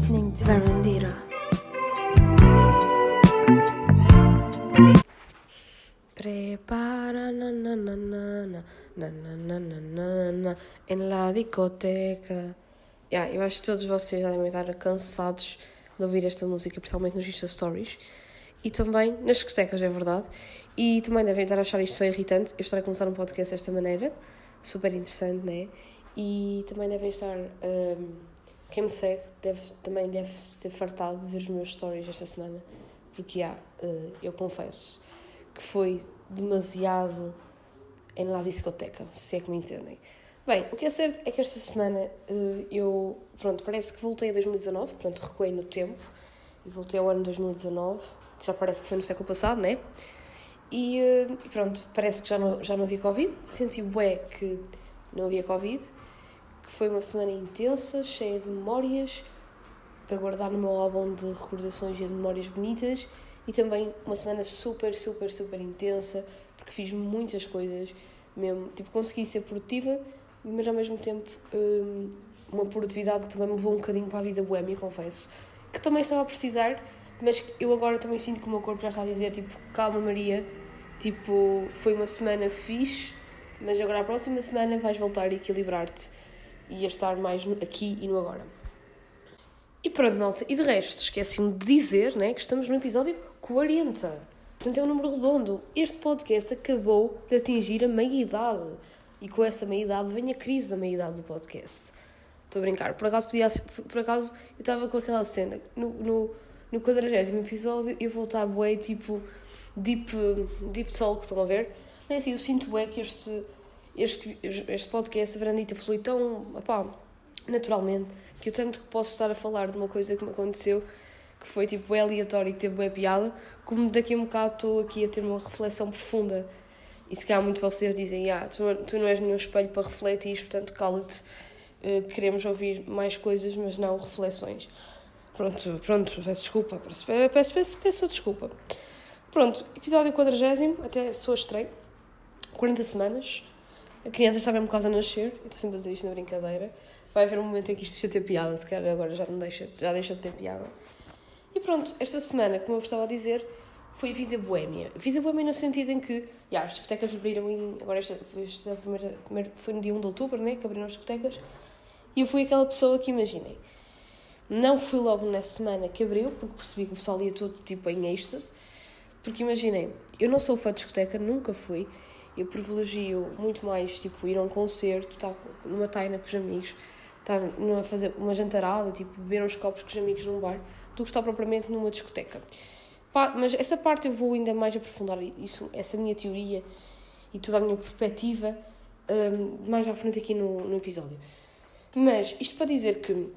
listening to Verandira. Prepara na na na na na na na na na na em la discoteca. Yeah, eu acho que todos vocês devem estar cansados de ouvir esta música, principalmente nos Insta Stories. E também nas discotecas, é verdade. E também devem estar a achar isto só irritante. Eu estar a começar um podcast desta maneira. Super interessante, né? E também devem estar. Um, quem me segue deve, também deve se ter fartado de ver os meus stories esta semana. Porque, yeah, uh, eu confesso que foi demasiado em la discoteca, se é que me entendem. Bem, o que é certo é que esta semana uh, eu, pronto, parece que voltei a 2019, pronto, recuei no tempo e voltei ao ano 2019, que já parece que foi no século passado, né? E, uh, pronto, parece que já não, já não havia Covid, senti bué que não havia Covid, foi uma semana intensa, cheia de memórias, para guardar no meu álbum de recordações e de memórias bonitas, e também uma semana super, super, super intensa, porque fiz muitas coisas, mesmo, tipo, consegui ser produtiva, mas ao mesmo tempo hum, uma produtividade que também me levou um bocadinho para a vida boêmia, confesso, que também estava a precisar, mas eu agora também sinto que o meu corpo já está a dizer, tipo, calma Maria, tipo, foi uma semana fixe, mas agora a próxima semana vais voltar a equilibrar-te e a estar mais aqui e no agora. E pronto, malta. E de resto, esqueci-me de dizer né, que estamos no episódio 40. Portanto, é um número redondo. Este podcast acabou de atingir a meia-idade. E com essa meia-idade vem a crise da meia-idade do podcast. Estou a brincar. Por acaso, podia, por acaso eu estava com aquela cena. No, no, no 40 episódio, eu vou estar bué, tipo, deep, deep talk, estão a ver? Mas assim, eu sinto bué que este, este, este podcast, a Verandita, flui tão, opá, naturalmente que eu tanto que posso estar a falar de uma coisa que me aconteceu que foi tipo é aleatório e que teve boa piada, como daqui a um bocado estou aqui a ter uma reflexão profunda. E se calhar muito vocês dizem, ah, tu, tu não és nenhum espelho para refletir, portanto cala-te, uh, queremos ouvir mais coisas, mas não reflexões. Pronto, pronto, peço desculpa, peço, peço, peço, peço desculpa. Pronto, episódio 40, até sou estreio, 40 semanas, a criança está mesmo quase a nascer, eu estou sempre a dizer isto na brincadeira, vai haver um momento em que isto deixa de ter piada, se calhar agora já não deixa, já deixa de ter piada. E pronto, esta semana, como eu estava a dizer, foi vida boémia. Vida boémia no sentido em que, já, as discotecas abriram em, agora esta, esta primeira, primeira, foi no dia 1 de outubro, né, que abriram as discotecas, e eu fui aquela pessoa que, imaginem, não fui logo nessa semana que abriu, porque percebi que o pessoal ia todo, tipo, em êxtase, porque imaginem, eu não sou fã de discoteca, nunca fui, eu privilegio muito mais, tipo, ir a um concerto, estar numa taina com os amigos, estar a fazer uma jantarada, tipo, beber uns copos com os amigos num bar, do que estar propriamente numa discoteca. Mas essa parte eu vou ainda mais aprofundar, isso, essa minha teoria e toda a minha perspectiva um, mais à frente aqui no, no episódio. Mas isto para dizer que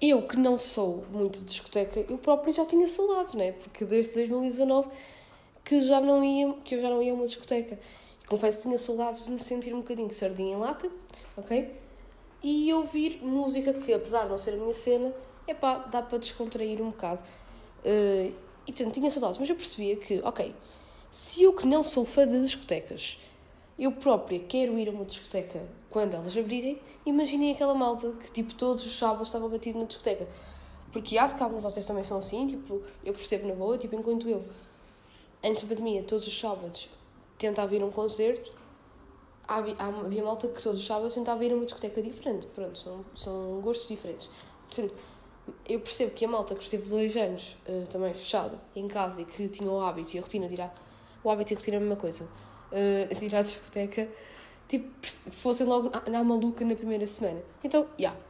eu que não sou muito de discoteca, eu próprio já tinha saudades, né? Porque desde 2019 que, já não ia, que eu já não ia a uma discoteca. Confesso que tinha saudades de me sentir um bocadinho sardinha em lata, ok? E ouvir música que, apesar de não ser a minha cena, é pá, dá para descontrair um bocado. Uh, e portanto, tinha saudades, mas eu percebia que, ok, se eu que não sou fã de discotecas, eu própria quero ir a uma discoteca quando elas abrirem, imaginem aquela malta que, tipo, todos os sábados estava batido na discoteca. Porque acho que alguns de vocês também são assim, tipo, eu percebo na boa, tipo, enquanto eu, antes da pandemia, todos os sábados tentava ir a um concerto, havia malta que todos os sábados tentava ir a uma discoteca diferente. Pronto, são, são gostos diferentes. Portanto, eu percebo que a malta que esteve dois anos uh, também fechada em casa e que tinha o hábito e a rotina de ir à, o hábito e a rotina é a mesma coisa, uh, de ir à discoteca, tipo, fossem logo na maluca na primeira semana. Então, já. Yeah.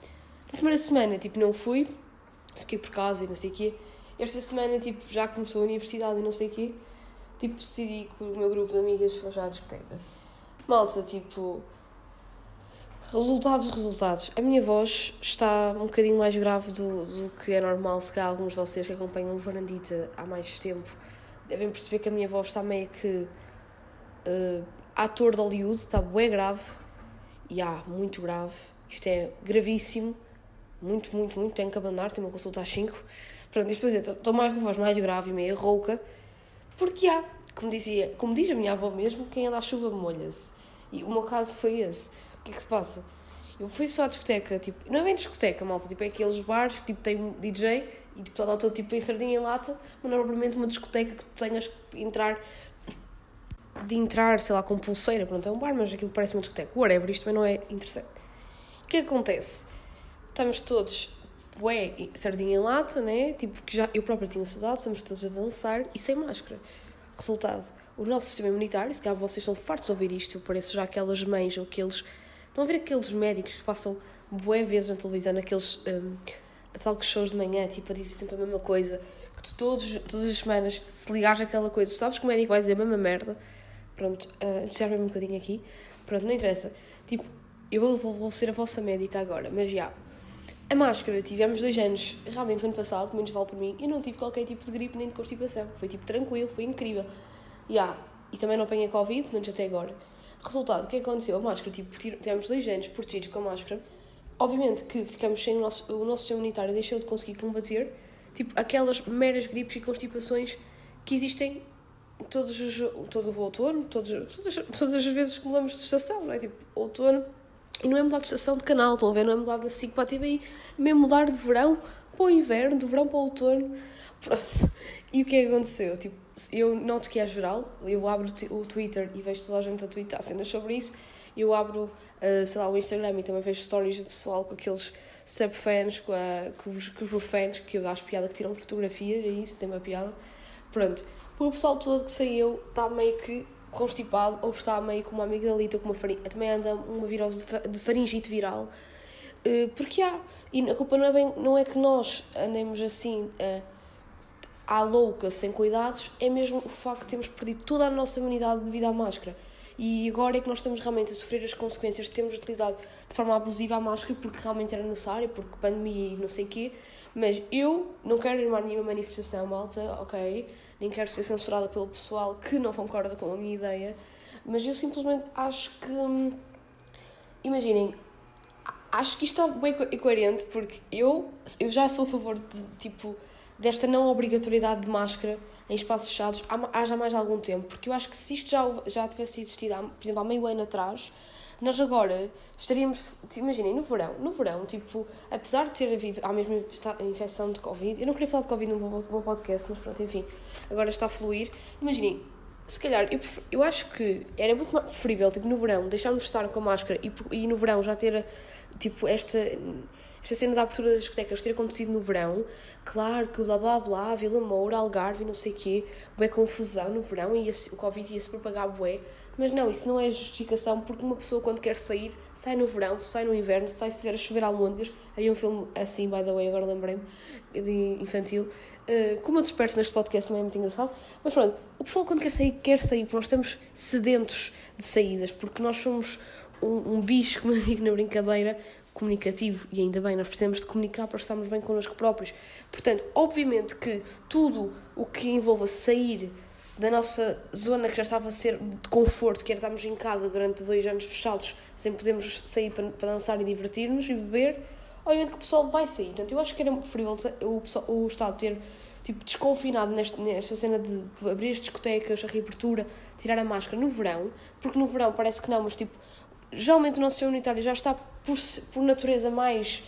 Na primeira semana, tipo, não fui, fiquei por casa e não sei o quê. Esta semana, tipo, já começou a universidade e não sei o quê, tipo, decidi que o meu grupo de amigas fosse à discoteca. Malta, tipo, Resultados, resultados. A minha voz está um bocadinho mais grave do, do que é normal, se calhar alguns de vocês que acompanham o Varandita há mais tempo devem perceber que a minha voz está meio que uh, ator de Hollywood, está bem grave, e há, muito grave, isto é gravíssimo, muito, muito, muito, tenho que abandonar, tenho uma consulta às 5. Pronto, isto para dizer, estou mais com voz mais grave e meio rouca, porque há, como, dizia, como diz a minha avó mesmo, quem anda à chuva molha-se. E o meu caso foi esse que é que se passa? Eu fui só à discoteca, tipo, não é bem discoteca, malta, tipo, é aqueles bares que tipo, tem DJ e tipo, está todo tipo em sardinha em lata, mas não é propriamente uma discoteca que tu tenhas que entrar de entrar, sei lá, com pulseira, pronto, é um bar, mas aquilo parece uma discoteca. Whatever, isto também não é interessante. O que é que acontece? Estamos todos, ué, sardinha em lata, né? Tipo, que já eu própria tinha saudade, estamos todos a dançar e sem máscara. Resultado, o nosso sistema imunitário, se calhar vocês estão fartos de ouvir isto, eu pareço já aquelas mães ou aqueles. Estão a ver aqueles médicos que passam bué vezes na televisão, naqueles um, talk shows de manhã, tipo, a dizer sempre a mesma coisa, que tu todos, todas as semanas, se ligares aquela coisa, sabes que o médico vai dizer a mesma merda, pronto, uh, desarme-me um bocadinho aqui, pronto, não interessa. Tipo, eu vou, vou, vou ser a vossa médica agora, mas já. A máscara, tivemos dois anos, realmente, no ano passado, menos vale por mim, eu não tive qualquer tipo de gripe nem de constipação. Foi tipo tranquilo, foi incrível. Já. E também não apanhei Covid, menos até agora. Resultado, o que é aconteceu? A máscara, tipo, tivemos dois anos protegidos com a máscara. Obviamente que ficamos sem o nosso, o nosso sistema imunitário, deixou de conseguir combater, tipo, aquelas meras gripes e constipações que existem todos os, todo o outono, todos, todas, todas as vezes que mudamos de estação, não é? Tipo, outono. E não é mudar de estação de canal, estão a ver? Não é mudar da SIC para a TVI, mesmo mudar de verão para o inverno, de verão para o outono. Pronto. E o que é que aconteceu? Tipo, eu noto que é geral, eu abro o Twitter e vejo toda a gente a twittar cenas sobre isso, eu abro, uh, sei lá, o Instagram e também vejo stories do pessoal com aqueles subfans, com, a, com, os, com os que eu acho piada que tiram fotografias, é isso, tem uma piada. Pronto o pessoal todo que saiu está meio que constipado ou está meio com uma amigdalite ou com uma faringite. Também anda uma virose de faringite viral. Eh, porque há. E a culpa não é, bem, não é que nós andemos assim uh, à louca, sem cuidados, é mesmo o facto de termos perdido toda a nossa imunidade devido à máscara. E agora é que nós estamos realmente a sofrer as consequências de termos utilizado de forma abusiva a máscara porque realmente era necessário, porque pandemia e não sei o quê. Mas eu não quero ir a nenhuma manifestação, malta, ok? nem quero ser censurada pelo pessoal que não concorda com a minha ideia, mas eu simplesmente acho que. Hum, imaginem, acho que isto está bem coerente porque eu, eu já sou a favor de, tipo, desta não obrigatoriedade de máscara em espaços fechados há, há já mais algum tempo, porque eu acho que se isto já, já tivesse existido, há, por exemplo, há meio ano atrás, nós agora estaríamos, imaginem, no verão, no verão, tipo, apesar de ter havido a mesma infecção de Covid, eu não queria falar de Covid num bom podcast, mas pronto, enfim, agora está a fluir. Imaginem, se calhar, eu, eu acho que era muito mais preferível, tipo, no verão, deixarmos de estar com a máscara e, e no verão já ter, tipo, esta, esta cena da abertura das discotecas ter acontecido no verão. Claro que o blá blá blá, Vila Moura, Algarve, não sei o quê, bué confusão no verão e o Covid ia se propagar bué. Mas não, isso não é justificação, porque uma pessoa quando quer sair, sai no verão, sai no inverno, sai se tiver a chover almôndegas. Havia um filme assim, by the way, agora lembrei-me, de infantil. Uh, como eu disperso neste podcast também é muito engraçado. Mas pronto, o pessoal quando quer sair, quer sair, porque nós estamos sedentos de saídas, porque nós somos um, um bicho, como eu digo na brincadeira, comunicativo e ainda bem, nós precisamos de comunicar para estarmos bem connosco próprios. Portanto, obviamente que tudo o que envolva sair da nossa zona que já estava a ser de conforto, que era estarmos em casa durante dois anos fechados, sem podermos sair para, para dançar e divertir-nos e beber, obviamente que o pessoal vai sair. Portanto, eu acho que era preferível o, pessoal, o Estado ter tipo, desconfinado neste, nesta cena de, de abrir as discotecas, a reabertura, tirar a máscara no verão, porque no verão parece que não, mas tipo, geralmente o nosso sistema imunitário já está por, por natureza mais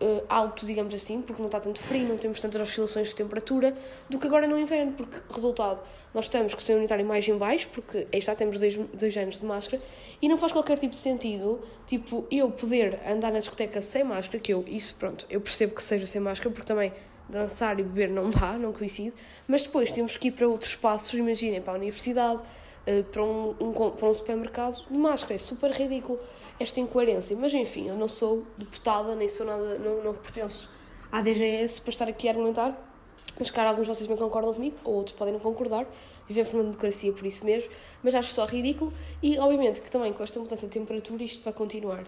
uh, alto, digamos assim, porque não está tanto frio, não temos tantas oscilações de temperatura, do que agora no inverno, porque, resultado, nós estamos com o sistema imunitário mais em baixo, porque aí está, temos dois, dois anos de máscara, e não faz qualquer tipo de sentido, tipo, eu poder andar na discoteca sem máscara, que eu, isso, pronto, eu percebo que seja sem máscara, porque também dançar e beber não dá, não coincide, mas depois temos que ir para outros espaços, imaginem, para a universidade, uh, para, um, um, para um supermercado de máscara, é super ridículo esta incoerência. Mas enfim, eu não sou deputada, nem sou nada, não, não pertenço à DGS para estar aqui a argumentar. Mas, claro, alguns de vocês não concordam comigo, ou outros podem não concordar. Vivemos numa democracia por isso mesmo, mas acho só ridículo. E, obviamente, que também com esta mudança de temperatura isto vai continuar.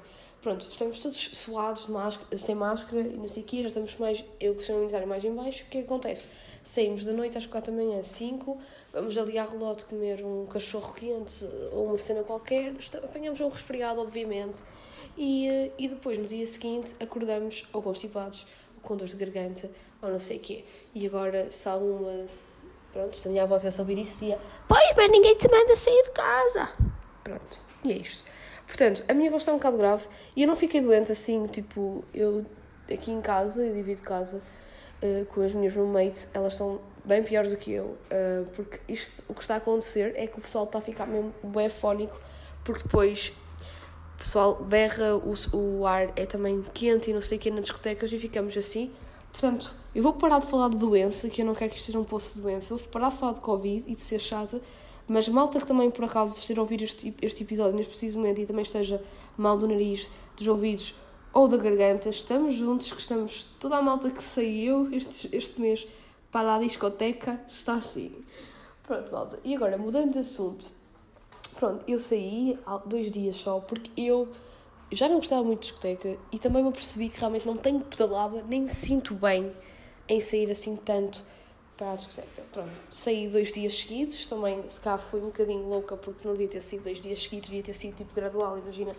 Pronto, estamos todos suados, máscara, sem máscara e não sei o quê, já estamos mais, eu que sou militar mais em baixo. O que é que acontece? Saímos da noite às 4 da manhã, 5, vamos ali à relote comer um cachorro quente ou uma cena qualquer, apanhamos um resfriado, obviamente, e, eh, e depois no dia seguinte acordamos ou constipados, ou com dor de garganta, ou não sei o quê. E agora, se alguma. Pronto, se a minha avó tivesse a ouvir isso, dizia: Pois, mas ninguém te manda sair de casa. Pronto, e é isto. Portanto, a minha voz está um bocado grave e eu não fiquei doente assim, tipo, eu aqui em casa, eu divido casa uh, com as minhas roommates, elas estão bem piores do que eu, uh, porque isto, o que está a acontecer é que o pessoal está a ficar mesmo bem fónico, porque depois o pessoal berra, o, o ar é também quente e não sei o que nas discotecas e ficamos assim. Portanto, eu vou parar de falar de doença, que eu não quero que isto seja um poço de doença, vou parar de falar de Covid e de ser chata, mas malta que também por acaso esteja a ouvir este, este episódio neste preciso momento e também esteja mal do nariz, dos ouvidos ou da garganta, estamos juntos, que estamos, toda a malta que saiu este, este mês para a discoteca está assim. Pronto, malta. E agora, mudando de assunto, pronto, eu saí há dois dias só porque eu já não gostava muito de discoteca e também me percebi que realmente não tenho pedalada, nem me sinto bem em sair assim tanto para a discoteca. Pronto, saí dois dias seguidos, também se cá fui um bocadinho louca porque não devia ter sido dois dias seguidos, devia ter sido tipo gradual, imagina,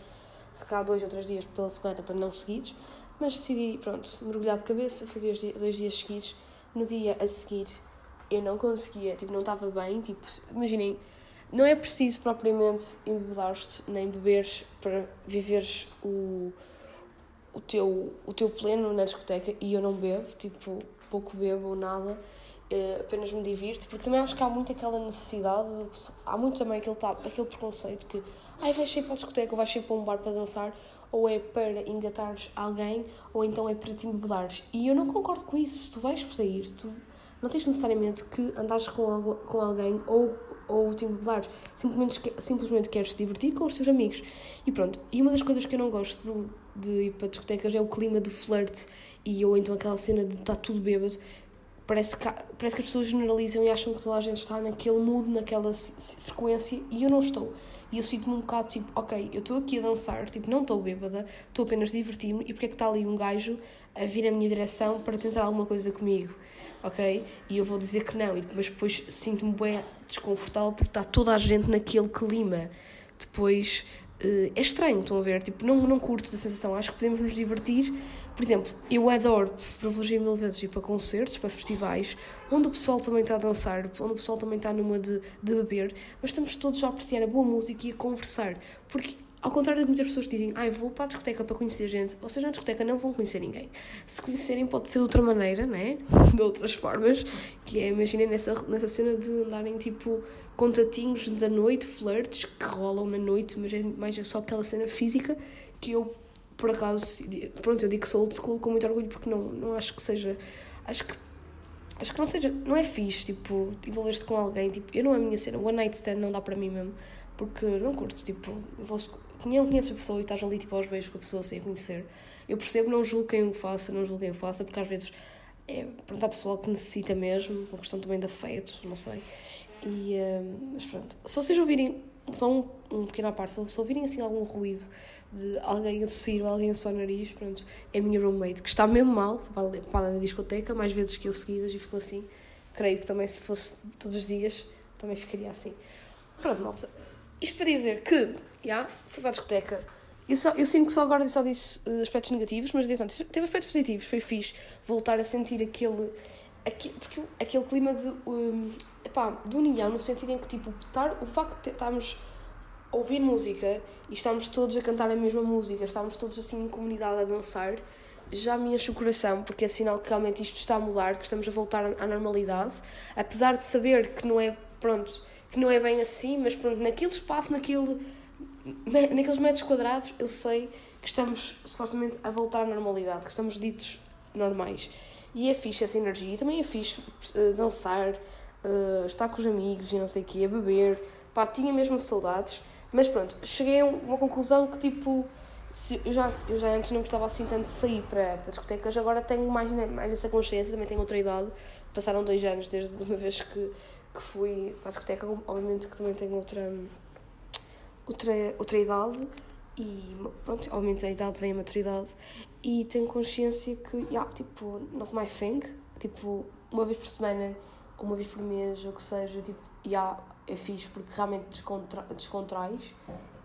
se cá dois ou três dias pela semana para não seguidos, mas decidi, pronto, mergulhar de cabeça, fui dois, dois dias seguidos, no dia a seguir eu não conseguia, tipo, não estava bem, tipo, imaginem, não é preciso propriamente embebedar-te nem beberes para viveres o, o, teu, o teu pleno na discoteca e eu não bebo, tipo, pouco bebo nada, uh, apenas me divirto, porque também acho que há muito aquela necessidade, há muito também aquele, aquele preconceito que ai, vais sair para a discoteca ou vais sair para um bar para dançar, ou é para engatares alguém, ou então é para te embebedares. E eu não concordo com isso. Se tu vais sair, tu não tens necessariamente que andares com, algo, com alguém ou, ou te embebedares. Simplesmente, simplesmente queres te divertir com os teus amigos. E pronto. E uma das coisas que eu não gosto de, de ir para discotecas é o clima de flirt e ou então aquela cena de estar tudo bêbado. Parece que, parece que as pessoas generalizam e acham que toda a gente está naquele mood, naquela frequência, e eu não estou. E eu sinto-me um bocado tipo, ok, eu estou aqui a dançar, tipo, não estou bêbada, estou apenas a divertir-me, e porque é que está ali um gajo a vir na minha direção para tentar alguma coisa comigo, ok? E eu vou dizer que não, mas depois sinto-me bem desconfortável porque está toda a gente naquele clima. Depois Uh, é estranho, estão a ver? Tipo, não, não curto da sensação. Acho que podemos nos divertir. Por exemplo, eu adoro, privilegiar mil vezes ir para concertos, para festivais, onde o pessoal também está a dançar, onde o pessoal também está numa de, de beber, mas estamos todos a apreciar a boa música e a conversar. Porque ao contrário de muitas pessoas que dizem, ai, ah, vou para a discoteca para conhecer gente, vocês na discoteca não vão conhecer ninguém. Se conhecerem, pode ser de outra maneira, né? De outras formas, que é, imaginem nessa, nessa cena de andarem tipo contatinhos da noite, flirts que rolam na noite, mas é mais só aquela cena física que eu, por acaso, pronto, eu digo que sou old school com muito orgulho porque não, não acho que seja. Acho que acho que não seja, não é fixe, tipo, envolver-te com alguém, tipo, eu não é a minha cena, one night stand não dá para mim mesmo, porque não curto, tipo, não conheço a pessoa e estás ali tipo aos beijos com a pessoa sem a conhecer. Eu percebo, não julgo quem o faça, não julgo quem o faça, porque às vezes é pronto, há pessoal que necessita mesmo, uma questão também de afeto, não sei. E, uh, mas pronto, se vocês ouvirem, só um, um pequeno à parte, se ouvirem assim algum ruído de alguém a tossir ou alguém a suar o nariz, pronto, é a minha roommate, que está mesmo mal, para a discoteca, mais vezes que eu seguidas, e ficou assim. Creio que também se fosse todos os dias, também ficaria assim. Pronto, malta. Isto para dizer que yeah, fui para a discoteca. Eu, só, eu sinto que só agora só disse uh, aspectos negativos, mas atenção, teve aspectos positivos, foi fixe voltar a sentir aquele. aquele porque aquele clima de. Um, epá, de união, no sentido em que, tipo, tar, o facto de estarmos ouvir música e estamos todos a cantar a mesma música, estamos todos assim em comunidade a dançar, já me enche o coração, porque é sinal que realmente isto está a mudar, que estamos a voltar à normalidade, apesar de saber que não é, pronto, que não é bem assim, mas pronto, naquele espaço, naquele naqueles metros quadrados, eu sei que estamos supostamente a voltar à normalidade, que estamos ditos normais. E é fixe essa energia. E também é fixe uh, dançar, uh, estar com os amigos e não sei o quê, beber. Pá, tinha mesmo saudades. Mas pronto, cheguei a uma conclusão que tipo. Se, eu, já, eu já antes não gostava assim tanto de sair para, para discotecas, agora tenho mais, né, mais essa consciência, também tenho outra idade. Passaram dois anos desde uma vez que, que fui para a discoteca, obviamente que também tenho outra outra, outra idade e pronto, aumenta a idade, vem a maturidade e tenho consciência que, yeah, tipo, not my thing, tipo, uma vez por semana, uma vez por mês, ou que seja, tipo, yeah, é fixe porque realmente descontra descontrais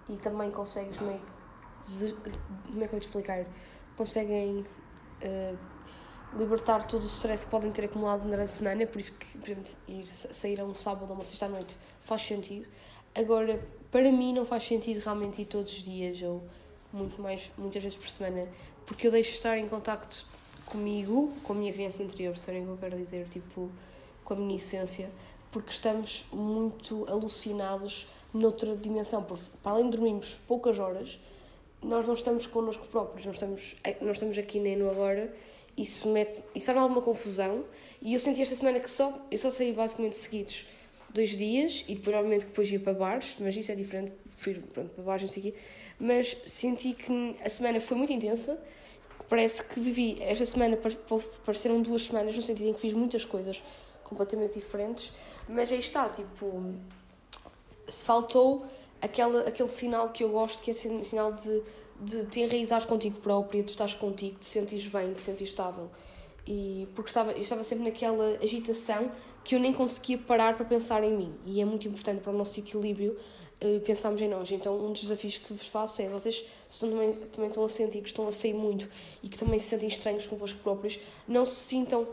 e também consegues meio que, como é que eu te explicar, conseguem uh, libertar todo o stress que podem ter acumulado durante a semana, por isso que, por exemplo, ir sair a um sábado ou uma sexta à noite faz sentido. Agora, para mim não faz sentido realmente ir todos os dias ou muito mais, muitas vezes por semana, porque eu deixo de estar em contacto comigo, com a minha criança interior, percebem o que eu quero dizer? Tipo, com a minha essência, porque estamos muito alucinados noutra dimensão, porque para além de dormirmos poucas horas, nós não estamos connosco próprios, não estamos, não estamos aqui nem no agora, isso mete, isso faz alguma confusão, e eu senti esta semana que só, eu só saí basicamente seguidos dois dias, e provavelmente depois ia para bares, mas isso é diferente, prefiro pronto, para bares, não sei o quê, mas senti que a semana foi muito intensa, parece que vivi, esta semana pareceram duas semanas, no sentido em que fiz muitas coisas completamente diferentes, mas aí está, tipo, se faltou aquele, aquele sinal que eu gosto, que é esse sinal de, de te enraizares contigo próprio, de estás contigo, de te sentires bem, de te sentires estável. E porque estava, eu estava sempre naquela agitação que eu nem conseguia parar para pensar em mim. E é muito importante para o nosso equilíbrio uh, pensarmos em nós. Então, um dos desafios que vos faço é vocês, se também, também estão a sentir que estão a sair muito e que também se sentem estranhos convosco próprios, não se sintam,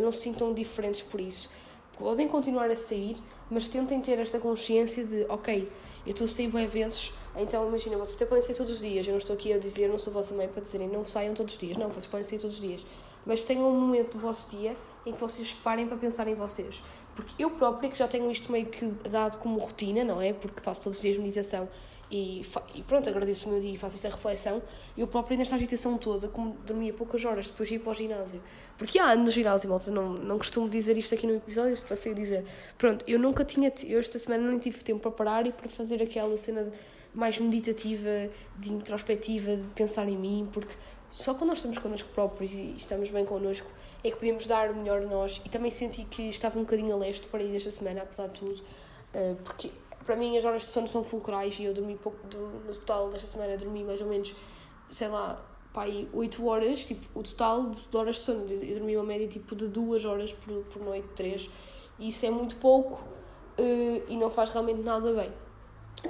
não se sintam diferentes por isso. Podem continuar a sair, mas tentem ter esta consciência de, ok, eu estou a sair bem vezes, então imagina, vocês até podem sair todos os dias. Eu não estou aqui a dizer, não sou vossa mãe para dizerem não saiam todos os dias. Não, vocês podem sair todos os dias. Mas tenham um momento do vosso dia em que vocês parem para pensar em vocês. Porque eu própria, que já tenho isto meio que dado como rotina, não é? Porque faço todos os dias meditação e, e pronto, agradeço o meu dia e faço essa reflexão. Eu própria, nesta agitação toda, como dormia poucas horas, depois de ir para o ginásio. Porque há no ginásio, malta, não, não costumo dizer isto aqui no episódio, passei a dizer. Pronto, eu nunca tinha, eu esta semana nem tive tempo para parar e para fazer aquela cena mais meditativa, de introspectiva, de pensar em mim, porque só quando nós estamos connosco próprios e estamos bem connosco é que podemos dar o melhor a nós. E também senti que estava um bocadinho a leste para ir esta semana, apesar de tudo, eh, porque para mim as horas de sono são fulcrais e eu dormi pouco, no total desta semana dormi mais ou menos, sei lá, pá, 8 horas, tipo, o total de horas de sono, eu dormi uma média tipo de 2 horas por, por noite, 3, e isso é muito pouco uh, e não faz realmente nada bem.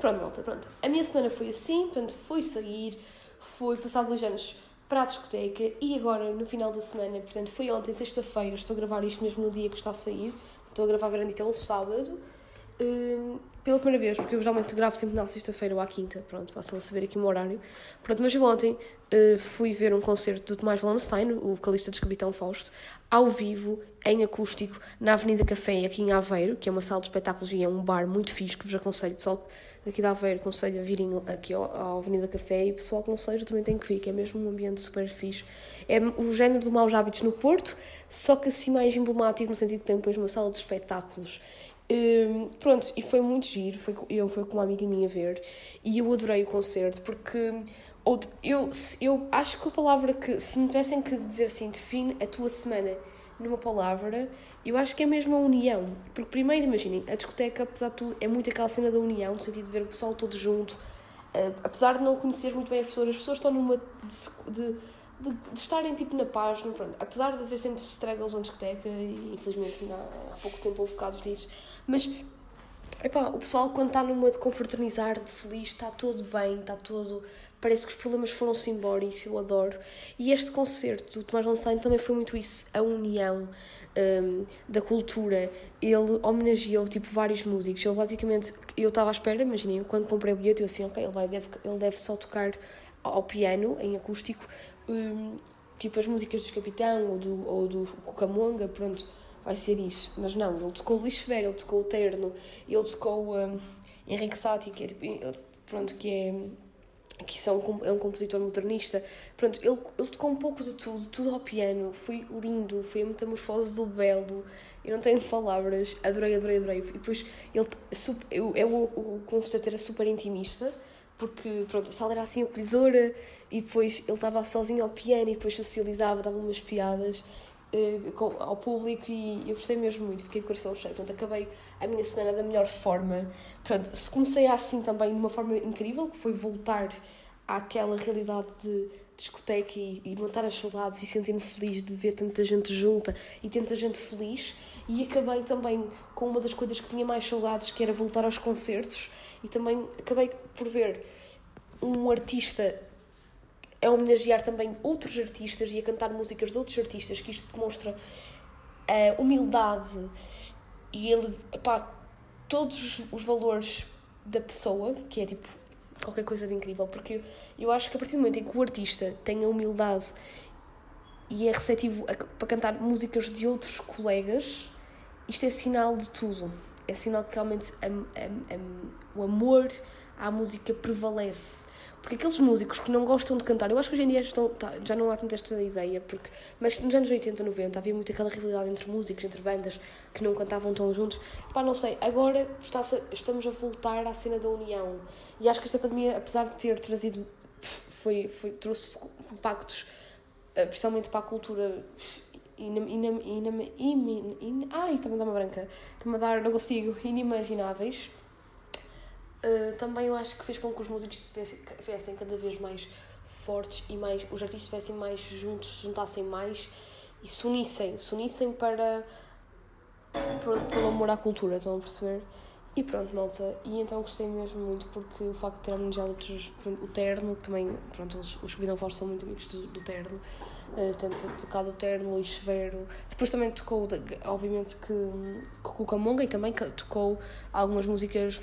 Pronto, malta, pronto. A minha semana foi assim, portanto, foi sair, foi passar dois anos para a discoteca e agora no final da semana, portanto foi ontem, sexta-feira, estou a gravar isto mesmo no dia que está a sair, estou a gravar grande então sábado, um, pela primeira vez, porque eu geralmente gravo sempre na sexta-feira ou à quinta, pronto, passam a saber aqui o meu horário. Pronto, mas eu ontem uh, fui ver um concerto do Tomás Valenstein, o vocalista de Capitão Fausto, ao vivo, em acústico, na Avenida Café, aqui em Aveiro, que é uma sala de espetáculos e é um bar muito fixe que vos aconselho, pessoal daqui de Aveiro, aconselho a virem aqui à Avenida Café e pessoal que não seja também tem que vir, que é mesmo um ambiente super fixe. É o género de Maus Hábitos no Porto, só que assim mais emblemático no sentido que tem depois uma sala de espetáculos um, pronto, e foi muito giro, foi, eu fui com uma amiga minha ver e eu adorei o concerto porque eu, eu acho que a palavra que, se me tivessem que dizer assim, define a tua semana numa palavra, eu acho que é mesmo a união. Porque, primeiro, imaginem, a discoteca, apesar de tudo, é muito aquela cena da união, no sentido de ver o pessoal todo junto. Uh, apesar de não conhecer muito bem as pessoas, as pessoas estão numa. de, de, de, de estarem tipo na paz, pronto. apesar de haver sempre struggles na discoteca, e infelizmente há, há pouco tempo houve casos disso, mas epá, o pessoal, quando está numa de confraternizar, de feliz, está todo bem, está todo. Parece que os problemas foram-se embora, e isso eu adoro. E este concerto do Tomás Lançain também foi muito isso, a união um, da cultura. Ele homenageou tipo, vários músicos. Ele basicamente, eu estava à espera, imaginem, quando comprei o bilhete, eu assim, ok, ele, vai, deve, ele deve só tocar ao piano, em acústico, um, tipo as músicas do Capitão ou do, ou do Cucamonga, pronto vai ser isso. Mas não, ele tocou Luís Severo, ele tocou o Terno, ele tocou um, Henrique Sati, que é, tipo, pronto, que é que são, é um compositor modernista. Pronto, ele, ele tocou um pouco de tudo, tudo ao piano, foi lindo, foi a metamorfose do belo. Eu não tenho palavras, adorei, adorei, adorei. E depois, ele, eu, eu, o, o concerto era super intimista, porque pronto, a sala era assim acolhedora e depois ele estava sozinho ao piano e depois socializava, dava umas piadas uh, ao público e eu gostei mesmo muito, fiquei de coração cheio. Portanto, acabei a minha semana da melhor forma. Pronto, comecei assim também de uma forma incrível, que foi voltar àquela realidade de discoteca e, e matar as saudades e sentir-me feliz de ver tanta gente junta e tanta gente feliz. E acabei também com uma das coisas que tinha mais saudades, que era voltar aos concertos. E também acabei por ver um artista a homenagear também outros artistas e a cantar músicas de outros artistas, que isto demonstra a humildade e ele, pá, todos os valores da pessoa, que é tipo qualquer coisa de incrível, porque eu acho que a partir do momento em que o artista tem a humildade e é receptivo a, para cantar músicas de outros colegas, isto é sinal de tudo. É sinal que realmente a, a, o amor à música prevalece. Porque aqueles músicos que não gostam de cantar, eu acho que hoje em dia estão, tá, já não há tanta esta ideia, porque, mas nos anos 80, 90 havia muito aquela rivalidade entre músicos, entre bandas que não cantavam tão juntos. Pá, não sei, agora está estamos a voltar à cena da união. E acho que esta pandemia, apesar de ter trazido, foi, foi, trouxe impactos, eh, principalmente para a cultura inam, inam, inam, in, in, ai, também dá uma branca, está-me a dar, não consigo, inimagináveis uh, também eu acho que fez com que os músicos estivessem cada vez mais fortes e mais os artistas estivessem mais juntos, se juntassem mais e se unissem, se unissem para pelo amor à cultura, estão a perceber? E pronto, malta. E então gostei mesmo muito porque o facto de ter mundial o Terno, que também, pronto, os, Capitão Fausto são muito amigos do, do Terno, uh, tanto tocado o Terno, o Severo. Depois também tocou, obviamente, que, que o Cucamonga e também tocou algumas músicas,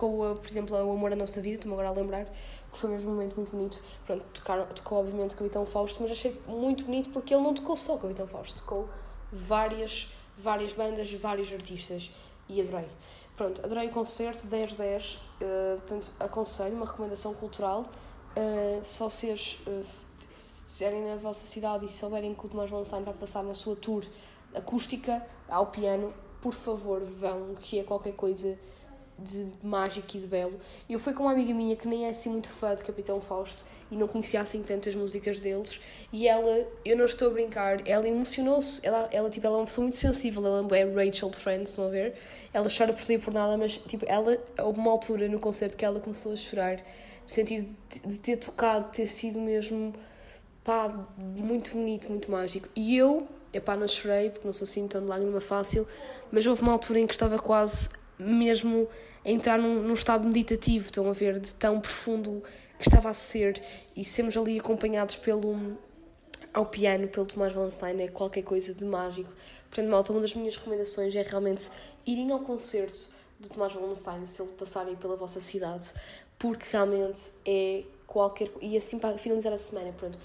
tocou, por exemplo, O Amor à Nossa Vida, estou-me agora a lembrar, que foi mesmo um momento muito bonito. Pronto, tocaram, tocou obviamente Capitão Fausto, mas achei muito bonito porque ele não tocou só Capitão Fausto, tocou várias, várias bandas, vários artistas e adorei. Pronto, adorei o concerto, 10-10, uh, eh, portanto, aconselho, uma recomendação cultural. Uh, se vocês uh, estiverem na vossa cidade e souberem que o Tomás Lançano vai passar na sua tour acústica ao piano, por favor, vão, que é qualquer coisa de mágico e de belo. Eu fui com uma amiga minha que nem é assim muito fã de Capitão Fausto e não conhecia assim tantas músicas deles e ela, eu não estou a brincar, ela emocionou-se, ela, ela, tipo, ela é uma pessoa muito sensível, ela é Rachel de Friends, estão a ver? Ela chora por tudo e por nada, mas tipo, ela, houve uma altura no concerto que ela começou a chorar no sentido de, de ter tocado, de ter sido mesmo, pá, muito bonito, muito mágico. E eu, epá, não chorei porque não sou assim tão de lágrima fácil, mas houve uma altura em que estava quase mesmo a entrar num, num, estado meditativo, estão a ver, de tão profundo que estava a ser e sermos ali acompanhados pelo ao piano, pelo Tomás Valenstein, é qualquer coisa de mágico. Portanto, malta, uma das minhas recomendações é realmente irem ao concerto do Tomás Valenstein, se ele passarem pela vossa cidade, porque realmente é qualquer... E assim, para finalizar a semana, pronto,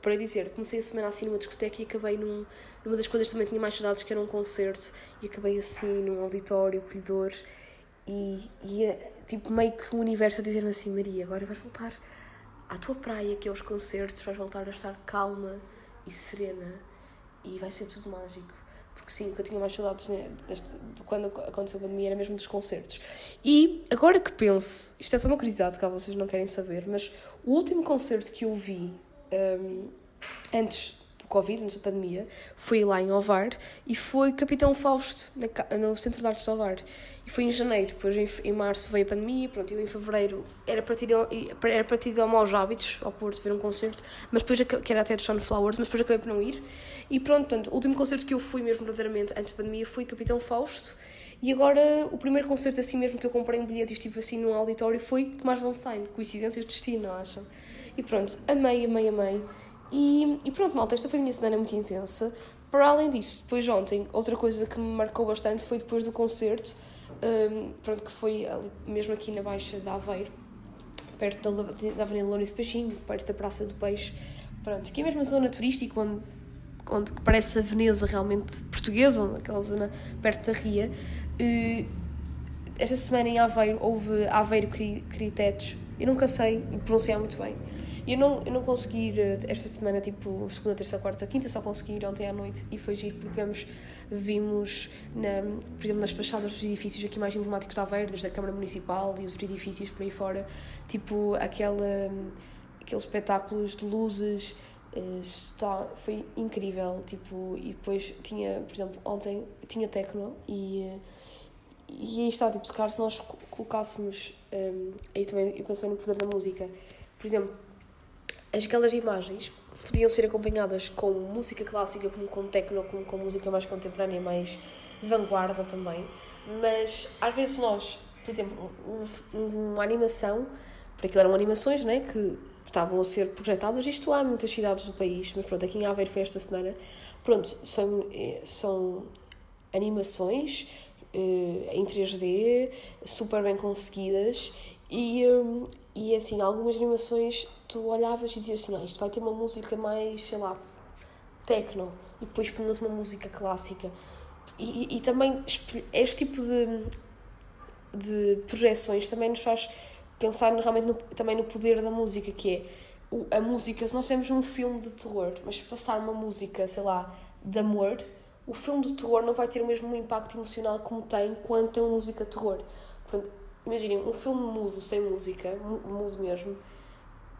para dizer, comecei a semana assim numa discoteca e acabei num, numa das coisas que também tinha mais saudades, que era um concerto, e acabei assim num auditório, corredores, e, e é, tipo meio que o universo a dizer-me assim: Maria, agora vais voltar à tua praia, que é os concertos, vais voltar a estar calma e serena e vai ser tudo mágico. Porque sim, o que eu tinha mais saudades né, de quando aconteceu a pandemia era mesmo dos concertos. E agora que penso, isto é só uma curiosidade, que vocês não querem saber, mas o último concerto que eu vi um, antes Covid, antes da pandemia, fui lá em Ovar e foi Capitão Fausto, na, no Centro de Artes de Ovar. E foi em janeiro, depois em, em março veio a pandemia, pronto, eu em fevereiro era para, ter, era ao Maus Hábitos, ao Porto, ver um concerto, mas depois, que era até de Flowers mas depois acabei por não ir. E pronto, portanto, o último concerto que eu fui mesmo verdadeiramente antes da pandemia foi Capitão Fausto. E agora, o primeiro concerto assim mesmo que eu comprei um bilhete e estive assim num auditório foi Tomás Valsain, coincidência de destino, acham? E pronto, amei, amei, amei. E, e pronto, malta, esta foi a minha semana muito intensa. Para além disso, depois ontem, outra coisa que me marcou bastante foi depois do concerto, um, pronto, que foi ali, mesmo aqui na Baixa de Aveiro, perto da, da Avenida Lourenço Peixinho, perto da Praça do Peixe, pronto, aqui é mesmo a zona turística onde, onde parece a Veneza realmente portuguesa, aquela zona perto da Ria. Esta semana em Aveiro houve Aveiro Critetes, eu nunca sei pronunciar muito bem, eu não, eu não consegui ir eh, esta semana, tipo, segunda, terça, quarta, quinta, só consegui ir ontem à noite e foi giro porque vemos, vimos, na, por exemplo, nas fachadas dos edifícios aqui mais emblemáticos da Aveiro, desde a Câmara Municipal e os edifícios por aí fora, tipo, aquela, aqueles espetáculos de luzes, eh, está, foi incrível, tipo, e depois tinha, por exemplo, ontem tinha techno e eh, e aí está, tipo, se se nós colocássemos, um, aí também eu pensei no poder da música, por exemplo, aquelas imagens podiam ser acompanhadas com música clássica, como com techno, como com música mais contemporânea, mais de vanguarda também. Mas às vezes nós, por exemplo, um, uma animação, porque aquilo eram animações né, que estavam a ser projetadas, isto há muitas cidades do país, mas pronto, aqui em Aveiro foi esta semana. Pronto, são, eh, são animações uh, em 3D, super bem conseguidas, e, um, e assim, algumas animações tu olhavas e dizias assim, ah, isto vai ter uma música mais, sei lá, techno, e depois punha-te uma música clássica. E, e, também este tipo de, de projeções também nos faz pensar realmente no, também no poder da música, que é a música, se nós temos um filme de terror, mas passar uma música, sei lá, de amor, o filme de terror não vai ter o mesmo impacto emocional como tem quando tem uma música de terror. Portanto, imaginem, um filme mudo, sem música, mudo mesmo,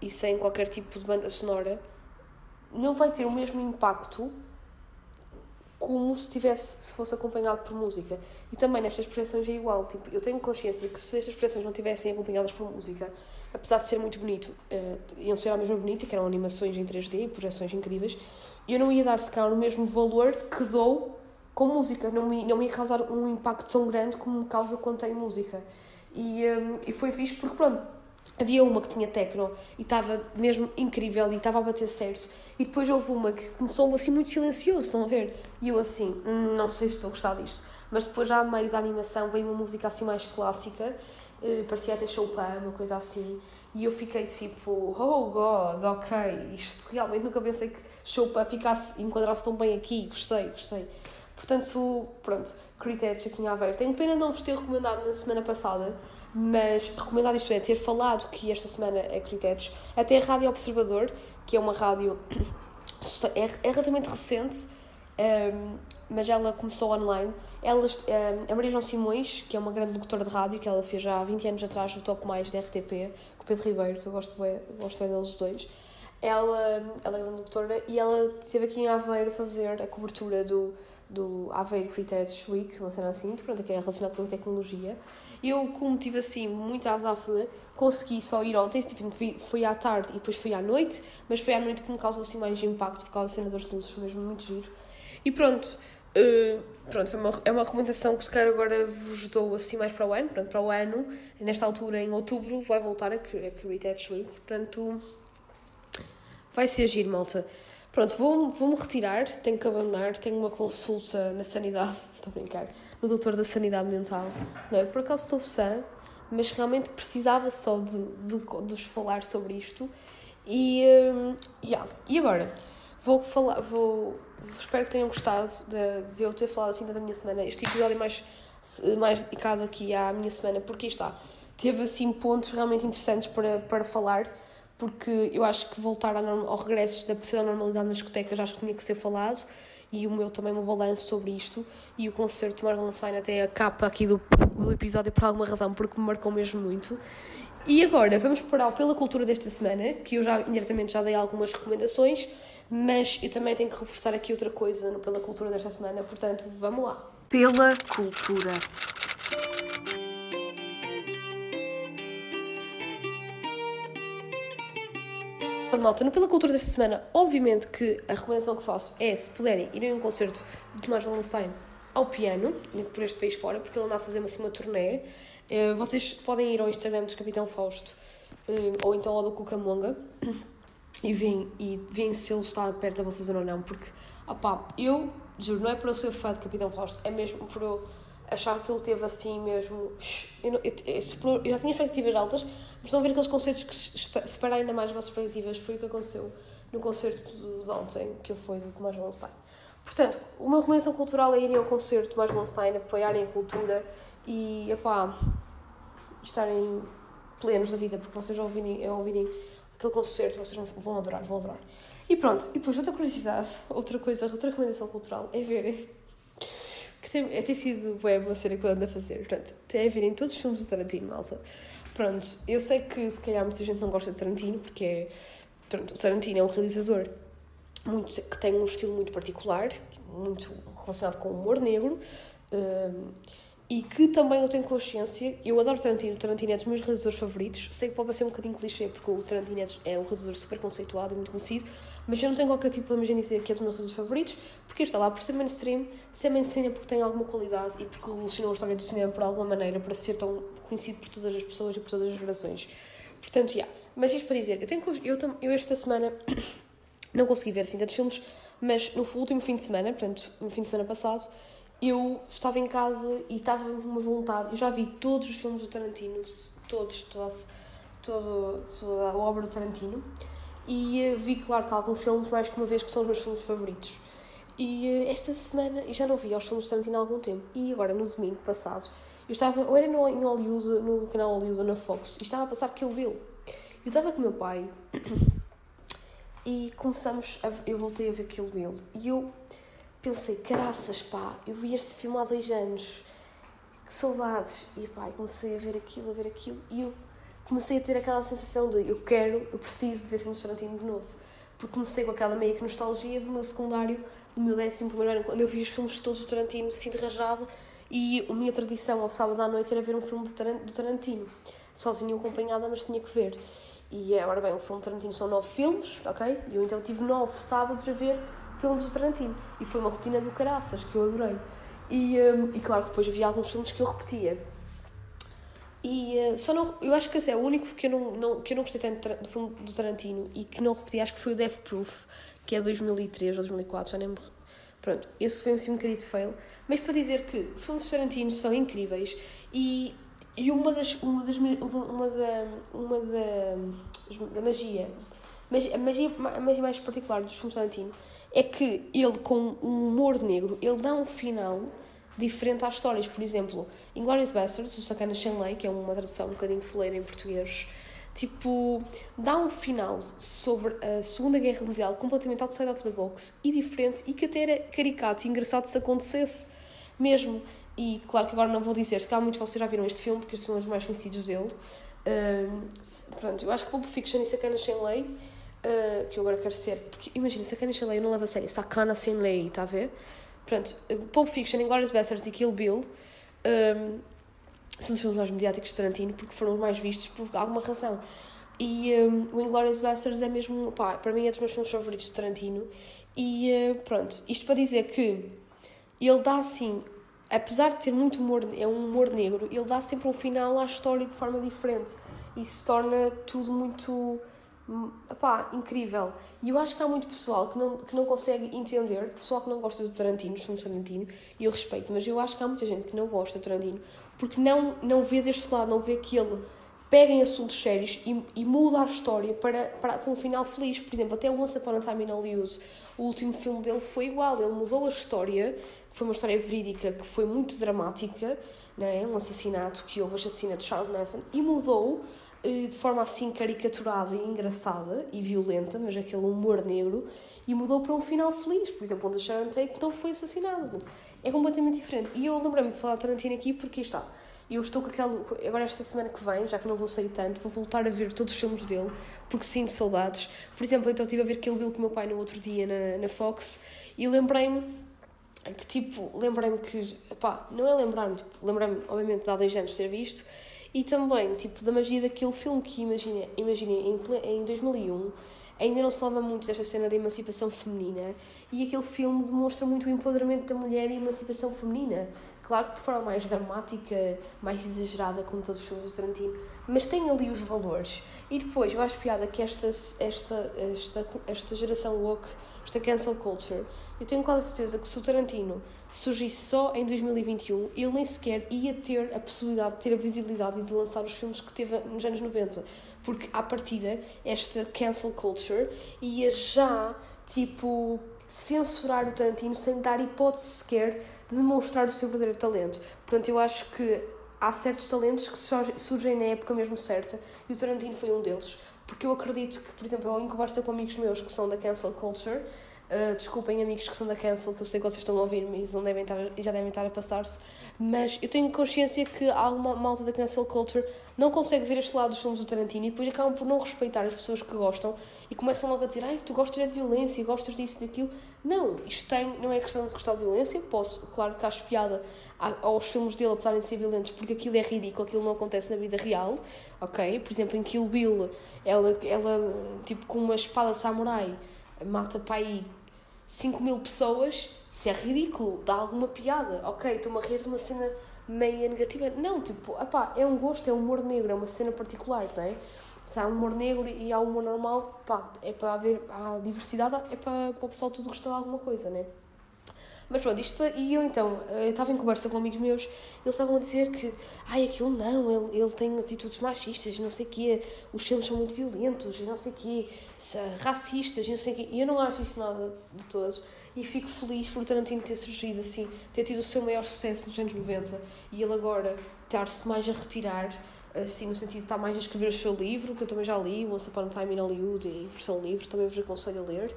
e sem qualquer tipo de banda sonora, não vai ter o mesmo impacto como se tivesse se fosse acompanhado por música. E também nestas projeções é igual. Tipo, eu tenho consciência que se estas projeções não tivessem acompanhadas por música, apesar de ser muito bonito, uh, iam ser a mesma bonita, que eram animações em 3D e projeções incríveis, eu não ia dar se calhar o mesmo valor que dou com música. Não me, não me ia causar um impacto tão grande como me causa quando tem música. E, um, e foi fixe porque, pronto, havia uma que tinha techno e estava mesmo incrível e estava a bater certo. E depois houve uma que começou assim muito silencioso, estão a ver? E eu assim, hum, não sei se estou a gostar disto. Mas depois já a meio da animação veio uma música assim mais clássica, uh, parecia até Chopin, uma coisa assim. E eu fiquei tipo, oh God, ok, isto realmente nunca pensei que Chopin ficasse, enquadrasse tão bem aqui, gostei, gostei. Portanto, pronto, Critério aqui em Aveiro. Tenho pena não vos ter recomendado na semana passada, mas recomendado isto é, ter falado que esta semana é Critetos, até a Rádio Observador, que é uma rádio é, é relativamente recente, um, mas ela começou online. Ela, um, a Maria João Simões, que é uma grande locutora de rádio, que ela fez já há 20 anos atrás o Top Mais da RTP, com o Pedro Ribeiro, que eu gosto bem, gosto bem deles dois. Ela, ela é grande locutora e ela esteve aqui em Aveiro a fazer a cobertura do, do Aveiro Creative Week, uma cena assim, que, pronto, que é relacionado com a tecnologia. Eu, como tive assim muita azáfama, consegui só ir ontem, tipo, fui à tarde e depois fui à noite, mas foi à noite que me causou assim mais impacto por causa da cena das luzes, foi mesmo muito giro. E pronto, uh, pronto foi uma, é uma recomendação que se calhar agora vos dou assim mais para o ano, pronto, para o ano, nesta altura em outubro vai voltar a, a Creative Week, portanto vai ser giro, malta. Pronto, vou-me vou retirar, tenho que abandonar, tenho uma consulta na sanidade, estou a brincar, no doutor da sanidade mental. Não é? Por acaso estou sã, mas realmente precisava só de, de, de falar sobre isto. E, um, yeah. e agora, vou falar, vou, espero que tenham gostado de, de eu ter falado assim da minha semana. Este episódio é mais, mais dedicado aqui à minha semana, porque está, teve assim pontos realmente interessantes para, para falar porque eu acho que voltar ao regresso da possível normalidade nas discotecas acho que tinha que ser falado e o meu também um balanço sobre isto e o concerto de Marlon Sain até a capa aqui do, do episódio por alguma razão porque me marcou mesmo muito. E agora vamos parar pela cultura desta semana que eu já indiretamente já dei algumas recomendações mas eu também tenho que reforçar aqui outra coisa pela cultura desta semana portanto vamos lá. Pela cultura malta, no Pela Cultura desta semana, obviamente que a recomendação que faço é, se puderem, irem a um concerto de Tomás Valenstein ao piano, por este país fora, porque ele anda a fazer assim, uma turnê. Eh, vocês podem ir ao Instagram do Capitão Fausto eh, ou então ao do Cucamonga e veem, e veem se ele está perto vossa zona ou não, porque, opá, eu, juro, não é por eu ser fã de Capitão Fausto, é mesmo por eu achar que ele teve assim mesmo. Eu, já tinha expectativas altas, mas a ver aqueles concertos que separam ainda mais as vossas expectativas. Foi o que aconteceu no concerto de, ontem, que eu fui do Tomás Valenstein. Portanto, uma recomendação cultural é irem ao concerto de Tomás Valenstein, apoiarem a cultura e, epá, estarem plenos da vida, porque vocês ao ouvirem, ao ouvirem aquele concerto, vocês vão, adorar, vão adorar. E pronto, e depois outra curiosidade, outra coisa, outra recomendação cultural é verem tem, é, tem sido bem uma cena que eu ando a fazer. Portanto, tem a verem todos os filmes do Tarantino, malta. Pronto, eu sei que se calhar muita gente não gosta de Tarantino, porque é, pronto, o Tarantino é um realizador muito, que tem um estilo muito particular, muito relacionado com o humor negro, um, e que também eu tenho consciência, eu adoro Tarantino, o Tarantino é dos meus realizadores favoritos, sei que pode parecer um bocadinho clichê, porque o Tarantino é um realizador super conceituado e muito conhecido, mas eu não tenho qualquer tipo de problema em dizer que é dos meus realizadores favoritos, porque está lá por ser mainstream, ser mainstream é porque tem alguma qualidade e porque revolucionou a história do cinema por alguma maneira para ser tão conhecido por todas as pessoas e por todas as gerações. Portanto, já. Yeah. Mas isto para dizer, eu, tenho, eu, eu esta semana não consegui ver assim tantos filmes, mas no último fim de semana, portanto, no fim de semana passado, eu estava em casa e estava com uma vontade. Eu já vi todos os filmes do Tarantino, todos, toda, todo, toda a obra do Tarantino, e uh, vi, claro, que alguns filmes mais que uma vez que são os meus filmes favoritos. E uh, esta semana já não vi aos filmes do Tarantino há algum tempo, e agora no domingo passado, eu estava, ou era no, em Hollywood, no canal Hollywood na Fox, e estava a passar Kill Bill. Eu estava com o meu pai e começamos, a, eu voltei a ver Kill Bill, e eu pensei, caraças, pá, eu vi este filme há dois anos, que saudades. E pá, comecei a ver aquilo, a ver aquilo, e eu comecei a ter aquela sensação de eu quero, eu preciso de ver filmes de Tarantino de novo. Porque comecei com aquela meio que nostalgia do meu secundário, do meu décimo primeiro ano, quando eu vi os filmes todos do Tarantino, sinto rajada, e a minha tradição ao sábado à noite era ver um filme do Tarantino. Sozinha ou acompanhada, mas tinha que ver. E agora bem, o filme de Tarantino são nove filmes, ok? E eu então tive nove sábados a ver filmes do Tarantino. E foi uma rotina do caraças que eu adorei. E, um, e claro, depois havia alguns filmes que eu repetia. E uh, só não. Eu acho que esse é o único que eu não, não, que eu não gostei tanto do filme do Tarantino e que não repeti, acho que foi o Death Proof, que é 2003 ou 2004, já nem me. Pronto, esse foi assim um bocadinho de fail. Mas para dizer que filmes de Tarantino são incríveis e, e uma das. Uma, das, uma da. Uma da, da magia. Mas a magia, a magia mais particular dos filmes de Tarantino é que ele, com um humor negro, ele dá um final diferente às histórias. Por exemplo, Inglourious Basterds, o Sacana Shanley, que é uma tradução um bocadinho foleira em português, tipo, dá um final sobre a Segunda Guerra Mundial completamente outside of the box e diferente e que até era caricato e engraçado se acontecesse mesmo. E claro que agora não vou dizer, se calhar muitos de vocês já viram este filme, porque são os mais conhecidos dele. Um, pronto, eu acho que Pulp Fiction e Sacana Shanley uh, que eu agora quero ser. Porque imagina, Sacana Lei eu não levo a sério. Sacana sem lei, está a ver? Pronto, Pulp Fiction, Inglourious Basterds e Kill Bill um, são os filmes mais mediáticos de Tarantino porque foram os mais vistos por alguma razão. E um, o Inglourious Basterds é mesmo, pá, para mim é dos meus filmes favoritos de Tarantino. E uh, pronto, isto para dizer que ele dá assim, apesar de ter muito humor, é um humor negro, ele dá sempre um final à história de forma diferente e se torna tudo muito Epá, incrível. E eu acho que há muito pessoal que não, que não consegue entender, pessoal que não gosta do Tarantino, dos filmes Tarantino, e eu respeito, mas eu acho que há muita gente que não gosta do Tarantino porque não, não vê deste lado, não vê que ele pega em assuntos sérios e, e muda a história para, para, para um final feliz. Por exemplo, até Once Upon a Time in Hollywood, o último filme dele foi igual, ele mudou a história, que foi uma história verídica, que foi muito dramática, né? um assassinato que houve, assassinato de Charles Manson, e mudou de forma assim caricaturada e engraçada e violenta, mas aquele humor negro, e mudou para um final feliz, por exemplo, onde a Sharon Tate não foi assassinada. É completamente diferente. E eu lembrei-me de falar de Tarantino aqui porque está. Eu estou com aquele. Agora, esta semana que vem, já que não vou sair tanto, vou voltar a ver todos os filmes dele, porque sinto saudades. Por exemplo, então estive a ver Kill Bill com o meu pai no outro dia na, na Fox e lembrei-me que, tipo, lembrei-me que. Pá, não é lembrar-me, tipo, lembrei-me, obviamente, de há dois anos ter visto e também, tipo, da magia daquele filme que, imagina, em, em 2001, ainda não se falava muito desta cena da emancipação feminina e aquele filme demonstra muito o empoderamento da mulher e a emancipação feminina. Claro que de forma mais dramática, mais exagerada, como todos os filmes do Tarantino, mas tem ali os valores. E depois, eu acho piada que esta, esta, esta, esta geração woke, esta cancel culture, eu tenho quase certeza que se o Tarantino surgisse só em 2021, ele nem sequer ia ter a possibilidade de ter a visibilidade e de lançar os filmes que teve nos anos 90. Porque, à partida, esta cancel culture ia já, tipo, censurar o Tarantino sem dar hipótese sequer de demonstrar o seu verdadeiro talento. Portanto, eu acho que há certos talentos que surgem na época mesmo certa e o Tarantino foi um deles. Porque eu acredito que, por exemplo, eu em com amigos meus que são da cancel culture, Uh, desculpem, amigos que são da Cancel, que eu sei que vocês estão a ouvir-me e não devem já devem estar a passar-se, mas eu tenho consciência que alguma malta da Cancel Culture não consegue ver este lado dos filmes do Tarantino e depois acabam por não respeitar as pessoas que gostam e começam logo a dizer: Ai, tu gostas de violência, gostas disso e daquilo. Não, isto tem, não é questão de gostar de violência. Posso, claro que acho piada aos filmes dele, apesar de serem violentos, porque aquilo é ridículo, aquilo não acontece na vida real, ok? Por exemplo, em Kill Bill, ela, ela tipo, com uma espada samurai, mata para aí 5 mil pessoas, isso é ridículo, dá alguma piada. Ok, estou-me a rir de uma cena meia negativa. Não, tipo, apá, é um gosto, é um humor negro, é uma cena particular, não é? Se há humor negro e há humor normal, pá, é para haver há diversidade, é para, para o pessoal tudo gostar de alguma coisa, né? Mas pronto, isto, e eu então, eh, eu estava em conversa com amigos meus, eles estavam a dizer que, ai, aquilo não, ele, ele tem atitudes machistas, não sei o quê, os filmes são muito violentos, não sei o quê, racistas, não sei o quê, e eu não acho isso nada de todos, e fico feliz por o Tarantino ter surgido assim, ter tido o seu maior sucesso nos anos 90, e ele agora estar-se mais a retirar, assim, no sentido de estar mais a escrever o seu livro, que eu também já li, Once Upon a Time in Hollywood, em versão livre, também vos aconselho a ler,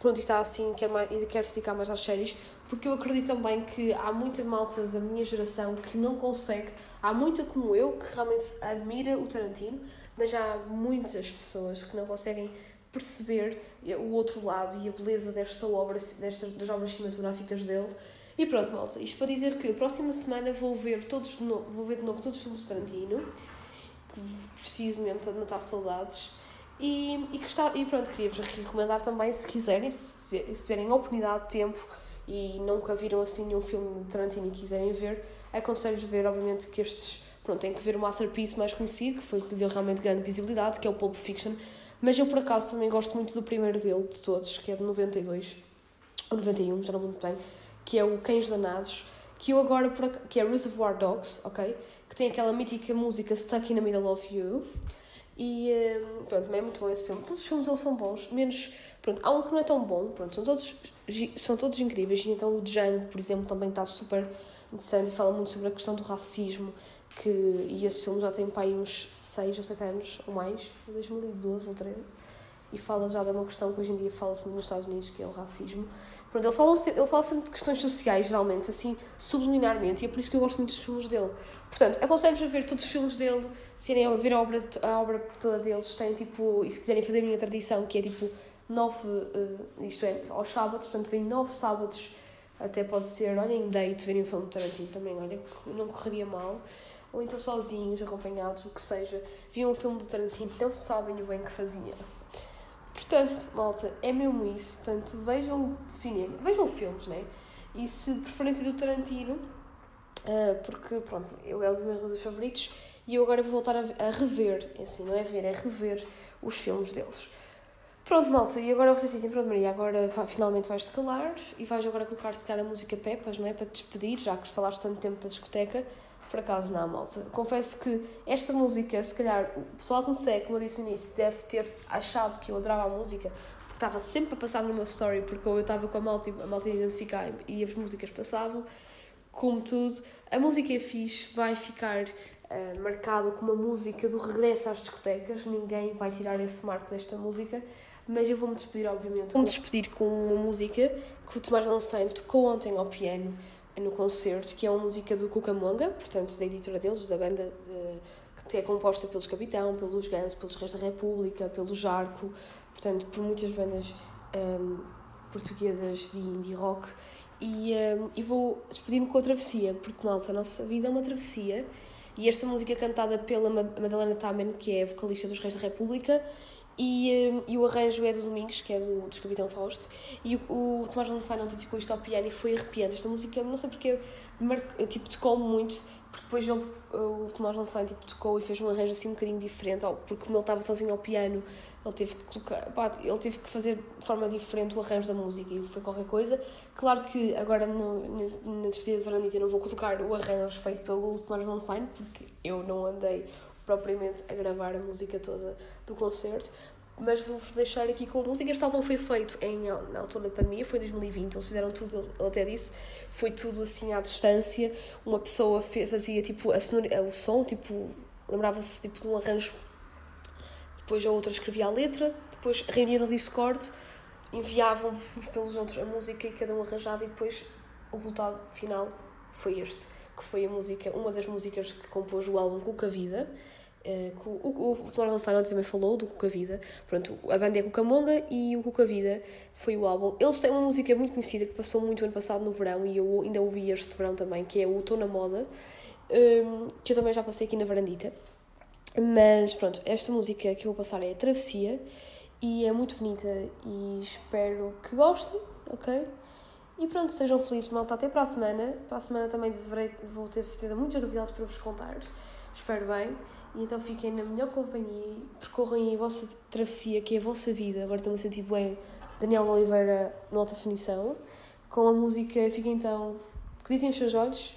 pronto, e está assim, quer, mais, quer se dedicar mais às séries, porque eu acredito também que há muita malta da minha geração que não consegue, há muita como eu que realmente admira o Tarantino, mas há muitas pessoas que não conseguem perceber o outro lado e a beleza desta obra, destas, das obras cinematográficas dele. E pronto, malta, isto para dizer que a próxima semana vou ver todos novo, vou ver de novo todos os filmes de Tarantino, que preciso mesmo de matar saudades. E, e, gostava, e pronto, queria-vos recomendar também, se quiserem, se, se tiverem a oportunidade de tempo e nunca viram assim nenhum filme de Tarantino e quiserem ver, aconselho-vos ver, obviamente, que estes. Pronto, tem que ver o masterpiece mais conhecido, que foi o que lhe deu realmente grande visibilidade, que é o Pulp Fiction. Mas eu, por acaso, também gosto muito do primeiro dele, de todos, que é de 92, ou 91, já não lembro bem, que é o Cães Danados, que eu agora, que é Reservoir Dogs, ok? Que tem aquela mítica música Stuck in the Middle of You. E hum, pronto, é muito bom esse filme. Todos os filmes são bons, menos. Pronto, há um que não é tão bom, pronto, são todos, são todos incríveis. E então o Django, por exemplo, também está super interessante e fala muito sobre a questão do racismo. Que, e esse filme já tem pai uns 6 ou 7 anos ou mais, 2012 ou 13. E fala já de uma questão que hoje em dia fala-se nos Estados Unidos, que é o racismo. Pronto, ele fala, ele fala sempre de questões sociais, geralmente, assim, subliminarmente, e é por isso que eu gosto muito dos filmes dele. Portanto, aconselho-vos a ver todos os filmes dele, se irem a ver a obra, a obra toda deles, tem tipo, e se quiserem fazer a minha tradição, que é tipo nove, uh, isto é, aos sábados, portanto, vem nove sábados, até pode ser, olha, em date, verem um filme de Tarantino também, olha, não correria mal. Ou então sozinhos, acompanhados, o que seja, viam um filme do Tarantino, não sabem o bem que fazia. Portanto, malta, é mesmo isso. Portanto, vejam cinema, vejam filmes, né? E se de preferência do Tarantino, uh, porque, pronto, eu é um dos meus realizadores favoritos e eu agora vou voltar a, a, rever, é assim, não é ver, é rever os filmes deles. Pronto, malta, e agora vocês dizem, pronto, Maria, agora finalmente vais-te calar e vais agora colocar-se cara a música Pepas, não é? Para te despedir, já que falaste tanto tempo da discoteca. Por acaso não, malta. Confesso que esta música, se calhar, o pessoal que me segue, como eu disse no início, deve ter achado que eu adorava a música, porque estava sempre a passar meu story, porque eu estava com a malta, a malta a identificar e as músicas passavam. Como tudo, a música é fixe, vai ficar uh, marcada como a música do regresso às discotecas, ninguém vai tirar esse marco desta música. Mas eu vou-me despedir, obviamente. Vou-me despedir com uma música que o Tomás Lançanho tocou ontem ao piano no concerto, que é uma música do Cucamonga, portanto, da editora deles, da banda de, que é composta pelos Capitão, pelos Guns, pelos Reis da República, pelo Jarco, portanto, por muitas bandas um, portuguesas de indie rock. E, um, e vou despedir-me com a travessia, porque, malta, a nossa vida é uma travessia. E esta música é cantada pela Madalena Tamen, que é vocalista dos Reis da República, e, hum, e o arranjo é do Domingos, que é do, do Capitão Fausto. E o, o Tomás Lançai ontem tocou isto ao piano e foi arrepiante. Esta música, não sei porque, tipo, tocou-me muito, porque depois ele, o Tomás Lançai tipo, tocou e fez um arranjo assim um bocadinho diferente, porque como ele estava sozinho ao piano, ele teve que colocar, pá, ele teve que fazer de forma diferente o arranjo da música e foi qualquer coisa. Claro que agora no, na, despedida de Varandita eu não vou colocar o arranjo feito pelo Tomás Lançai, porque eu não andei propriamente a gravar a música toda do concerto, mas vou-vos deixar aqui com a música. Este álbum foi feito em, na altura da pandemia, foi 2020, eles fizeram tudo, ele até disse, foi tudo assim à distância. Uma pessoa fazia tipo a o som, tipo, lembrava-se tipo de um arranjo, depois a outra escrevia a letra, depois reunia no Discord, enviavam pelos outros a música e cada um arranjava, e depois o resultado final foi este, que foi a música, uma das músicas que compôs o álbum Cuca Vida Uh, o, o, o Tomás também falou do Cuca Vida. Pronto, a banda é Cucamonga e o Cuca Vida foi o álbum. Eles têm uma música muito conhecida que passou muito ano passado no verão e eu ainda ouvi este verão também, que é o Tô na Moda, um, ehm, que eu também já passei aqui na varandita. Mas pronto, esta música que eu vou passar é a Travessia e é muito bonita e espero que gostem, ok? E pronto, sejam felizes, malta. Até para a semana. Para a semana também deverei, vou ter certeza muitas novidades para vos contar. Espero bem. E então fiquem na melhor companhia e percorrem a vossa travessia, que é a vossa vida. Agora estou-me a sentir bem Daniel Oliveira no alta definição. com a música Fica então. que dizem os seus olhos?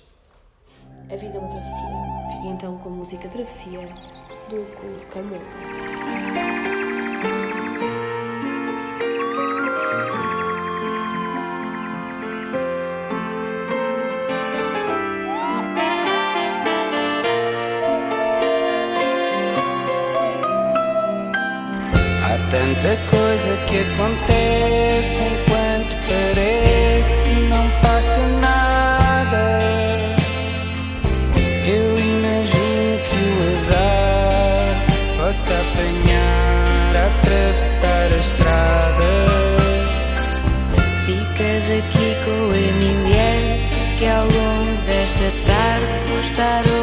A vida é uma travessia. Fica então com a música Travessia do Camões. Tanta coisa que acontece enquanto parece que não passa nada. Eu imagino que o azar possa apanhar atravessar a estrada. Ficas aqui com o MLS que ao longo desta tarde vou estar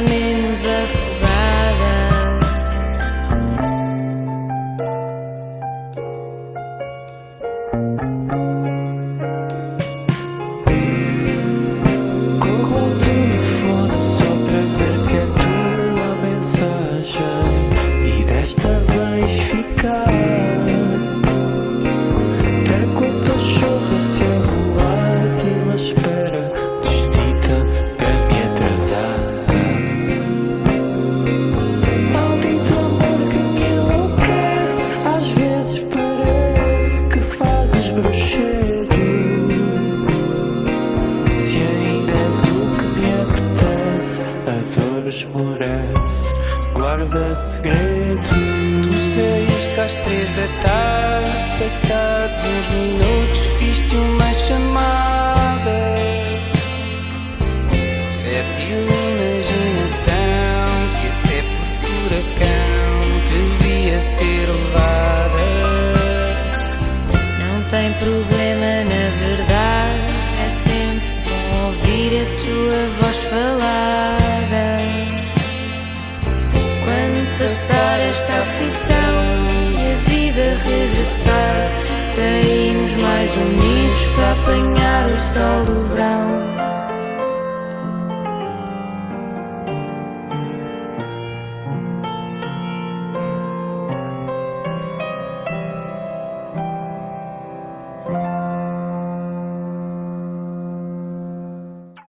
Limpo, já menos